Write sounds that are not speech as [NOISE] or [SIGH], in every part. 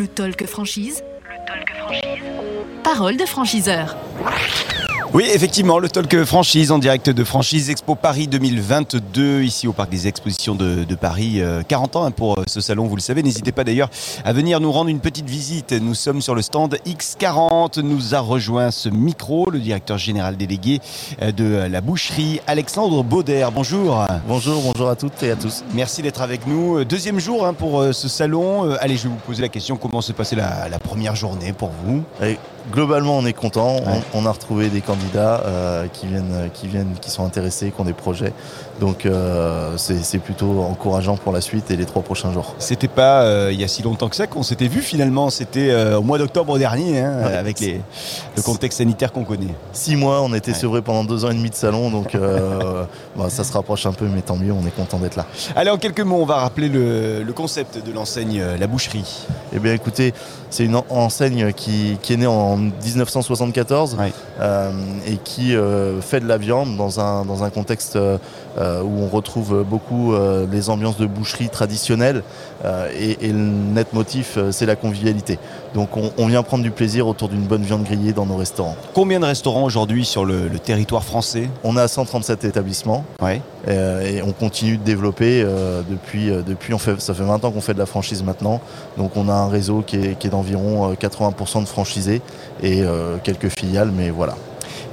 Le Talk Franchise. Le Talk Franchise. Parole de franchiseur. Oui, effectivement, le Talk Franchise en direct de Franchise Expo Paris 2022, ici au Parc des Expositions de, de Paris. Euh, 40 ans hein, pour euh, ce salon, vous le savez. N'hésitez pas d'ailleurs à venir nous rendre une petite visite. Nous sommes sur le stand X40. Nous a rejoint ce micro le directeur général délégué euh, de la boucherie, Alexandre Bauder. Bonjour. Bonjour, bonjour à toutes et à tous. Merci d'être avec nous. Euh, Deuxième jour hein, pour euh, ce salon. Euh, Allez, je vais vous poser la question comment s'est passée la, la première journée pour vous? Et globalement, on est content. Ouais. On, on a retrouvé des candidats euh, qui viennent, qui viennent, qui sont intéressés, qui ont des projets. Donc, euh, c'est plutôt encourageant pour la suite et les trois prochains jours. C'était pas euh, il y a si longtemps que ça qu'on s'était vu finalement. C'était au mois d'octobre dernier, hein, Ouais. avec les, le contexte sanitaire qu'on connaît. Six mois, on était Ouais. sevrés pendant deux ans et demi de salon, donc [LAUGHS] bah, ça se rapproche un peu, mais tant mieux. On est content d'être là. Allez, en quelques mots, on va rappeler le, le concept de l'enseigne La Boucherie. Eh bien, écoutez, c'est une en- enseigne qui, qui est née en 1974 Ouais. euh, et qui euh, fait de la viande dans un, dans un contexte euh, où on retrouve beaucoup les ambiances de boucherie traditionnelles et, et le net motif, c'est la convivialité. Donc, on, on vient prendre du plaisir autour d'une bonne viande grillée dans nos restaurants. Combien de restaurants aujourd'hui sur le, le territoire français? On a 137 établissements Ouais. euh, et on continue de développer euh, depuis, euh, depuis on fait, ça fait 20 ans qu'on fait de la franchise maintenant. Donc on a un réseau qui est, qui est d'environ euh, 80% de franchisés et euh, quelques filiales, mais voilà.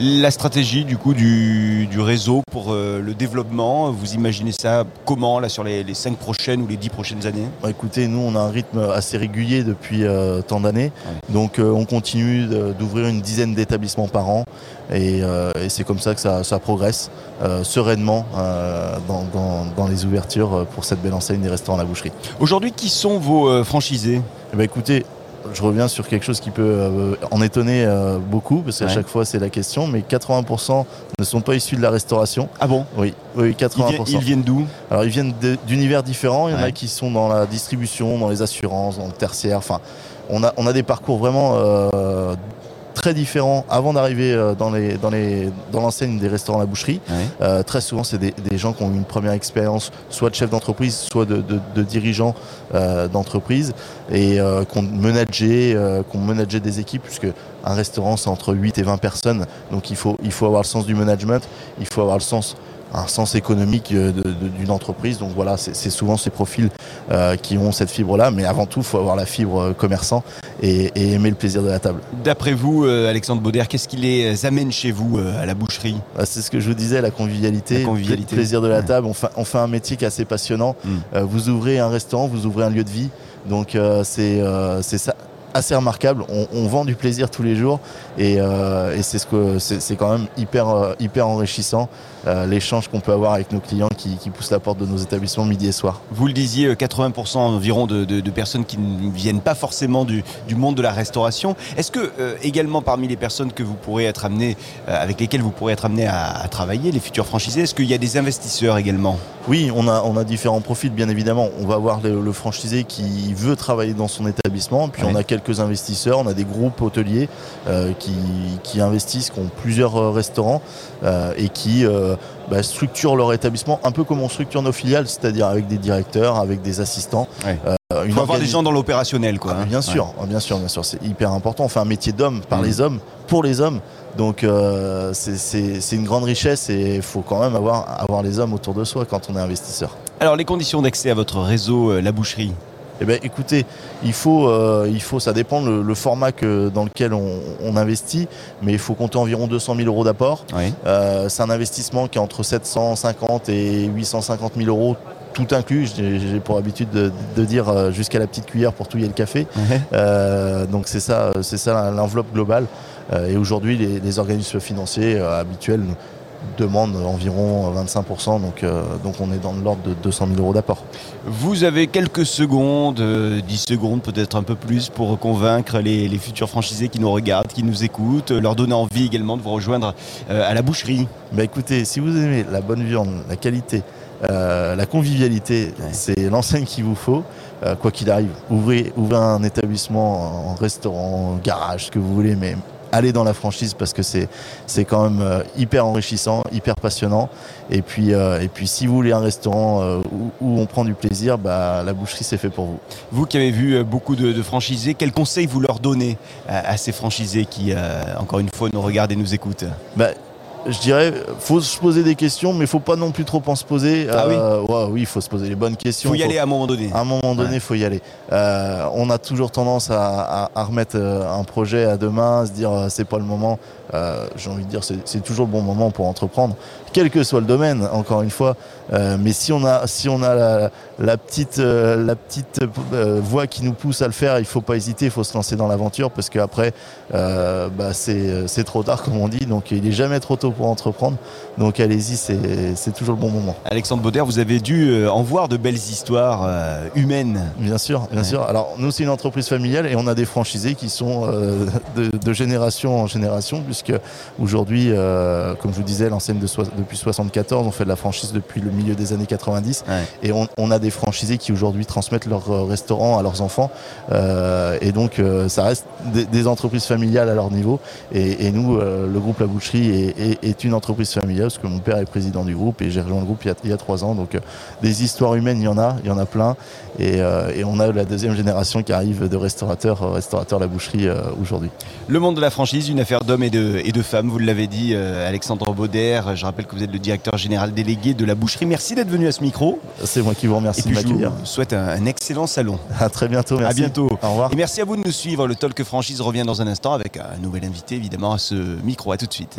La stratégie du coup du, du réseau pour euh, le développement, vous imaginez ça comment là sur les, les 5 prochaines ou les 10 prochaines années? Bah, écoutez, nous on a un rythme assez régulier depuis euh, tant d'années, donc euh, on continue d'ouvrir une dizaine d'établissements par an et, et c'est comme ça que ça, ça progresse sereinement dans, dans- dans les ouvertures pour cette belle enseigne des restaurants à la boucherie. Aujourd'hui, qui sont vos franchisés? Eh ben, écoutez, je reviens sur quelque chose qui peut euh, en étonner euh, beaucoup, parce qu'à Ouais. chaque fois c'est la question, mais 80% ne sont pas issus de la restauration. Ah bon? Oui, oui, ils, 80%. viennent- ils viennent d'où? Alors ils viennent d'univers différents, il y en Ouais. a qui sont dans la distribution, dans les assurances, dans le tertiaire, enfin on a, on a des parcours vraiment euh, très différents avant d'arriver euh, dans les dans les dans l'enseigne des restaurants à la boucherie. Ouais. Euh, très souvent, c'est des, des gens qui ont eu une première expérience, soit de chef d'entreprise, soit de, de, de dirigeants euh, d'entreprise, et euh, qui ont managé, euh, qui ont managé des équipes, puisque un restaurant, c'est entre 8 et 20 personnes. Donc il faut, il faut avoir le sens du management, il faut avoir le sens un sens économique euh, d'une entreprise. Donc voilà, c'est souvent ces profils euh, qui ont cette fibre-là. Mais avant tout, il faut avoir la fibre euh, commerçant et, et aimer le plaisir de la table. D'après vous, euh, Alexandre Bauder, qu'est-ce qui les amène chez vous euh, à la boucherie? Bah, C'est ce que je vous disais, la convivialité, La convivialité. le plaisir de la Ouais. table. On fait, on fait un métier qui est assez passionnant. Mm. Vous ouvrez un restaurant, vous ouvrez un lieu de vie. Donc euh, c'est euh, c'est ça assez remarquable. On, vend du plaisir tous les jours et, euh, c'est ce que c'est quand même hyper euh, hyper enrichissant euh, l'échange qu'on peut avoir avec nos clients qui, poussent la porte de nos établissements midi et soir. Vous le disiez, euh, 80% environ de, personnes qui ne viennent pas forcément du, monde de la restauration. Est-ce que également parmi les personnes que vous pourrez être amené, avec lesquelles vous pourrez être amené à travailler, les futurs franchisés, est-ce qu'il y a des investisseurs également? Oui, on a, on a différents profils, bien évidemment. On va avoir le, le franchisé qui veut travailler dans son établissement, puis Ouais. on a quelques investisseurs, on a des groupes hôteliers euh, qui, qui investissent, qui ont plusieurs euh, restaurants euh, et qui euh, bah, structurent leur établissement un peu comme on structure nos filiales, c'est-à-dire avec des directeurs, avec des assistants. Ouais. Il une faut avoir des gens dans l'opérationnel, quoi. ah, hein. bien sûr, ah, bien sûr, bien sûr, c'est hyper important. On fait un métier d'homme par Mhm. les hommes, pour les hommes. Donc euh, c'est- une grande richesse et il faut quand même avoir, avoir les hommes autour de soi quand on est investisseur. Alors les conditions d'accès à votre réseau, euh, la boucherie Eh ben, écoutez, il faut, euh, il faut, ça dépend le, le format que, dans lequel on, on investit, mais il faut compter environ 200 000 euros d'apport. Oui. Euh, c'est un investissement qui est entre 750 et 850 000 euros, tout inclus. J'ai pour habitude de, de dire euh, jusqu'à la petite cuillère pour touiller le café. Euh, donc c'est ça, c'est ça l'enveloppe globale. Et aujourd'hui, les, les organismes financiers habituels nous demandent environ 25%, donc, euh, donc on est dans l'ordre de 200 000 euros d'apport. Vous avez quelques secondes, euh, 10 secondes peut-être un peu plus, pour convaincre les, les futurs franchisés qui nous regardent, qui nous écoutent, euh, leur donner envie également de vous rejoindre euh, à la boucherie. Bah écoutez, si vous aimez la bonne viande, la qualité, euh, la convivialité, c'est [LAUGHS] l'enseigne qu'il vous faut. Euh, quoi qu'il arrive, ouvrez, ouvrez un établissement, un restaurant, un garage, ce que vous voulez, mais allez dans la franchise parce que c'est c'est quand même euh, hyper enrichissant, hyper passionnant. Et puis euh, et puis si vous voulez un restaurant euh, où, où on prend du plaisir, bah la boucherie c'est fait pour vous. Vous qui avez vu beaucoup de, de franchisés, quels conseils vous leur donnez à, à ces franchisés qui, encore une fois, nous regardent et nous écoutent? Bah, je dirais, faut se poser des questions, mais faut pas non plus trop en se poser. Ah oui ouais, oui, il faut se poser les bonnes questions. faut y Faut- aller à un moment donné. À un moment donné, il Ouais. faut y aller. Euh, on a toujours tendance à, à- à remettre euh, un projet à demain, à se dire euh, c'est pas le moment. Euh, J'ai envie de dire c'est toujours le bon moment pour entreprendre, quel que soit le domaine. Encore une fois, Euh, mais si on a si on a la, la petite euh, la petite euh, voix qui nous pousse à le faire, il faut pas hésiter, il faut se lancer dans l'aventure parce qu'après euh, bah, c'est c'est trop tard comme on dit. Donc il est jamais trop tôt pour entreprendre. Donc allez-y, c'est toujours le bon moment. Alexandre Bauder, vous avez dû euh, en voir de belles histoires euh, humaines. Bien sûr, bien Ouais. sûr. Alors nous c'est une entreprise familiale et on a des franchisés qui sont euh, de, de génération en génération puisque aujourd'hui, euh, comme je vous disais, l'enseigne de soi- depuis 74, on fait de la franchise depuis le milieu des années 90 Ouais. et on, on a des franchisés qui aujourd'hui transmettent leur restaurant à leurs enfants et donc ça reste des, des entreprises familiales à leur niveau et, et nous, le groupe La Boucherie est, est- est une entreprise familiale parce que mon père est président du groupe et j'ai rejoint le groupe il y a, il y a trois ans donc euh, des histoires humaines il y en a, il y en a plein et, euh, et on a la deuxième génération qui arrive de restaurateurs, euh, restaurateurs La Boucherie euh, aujourd'hui. Le monde de la franchise, une affaire d'hommes et de, et de femmes, vous l'avez dit, Alexandre Bauder. Je rappelle que vous êtes le directeur général délégué de la boucherie. Merci d'être venu à ce micro. C'est moi qui vous remercie et puis de je vous souhaite un, un excellent salon. [LAUGHS] À très bientôt, merci. À bientôt. Au revoir. Et merci à vous de nous suivre. Le Talk Franchise revient dans un instant avec un nouvel invité, évidemment, à ce micro. À tout de suite.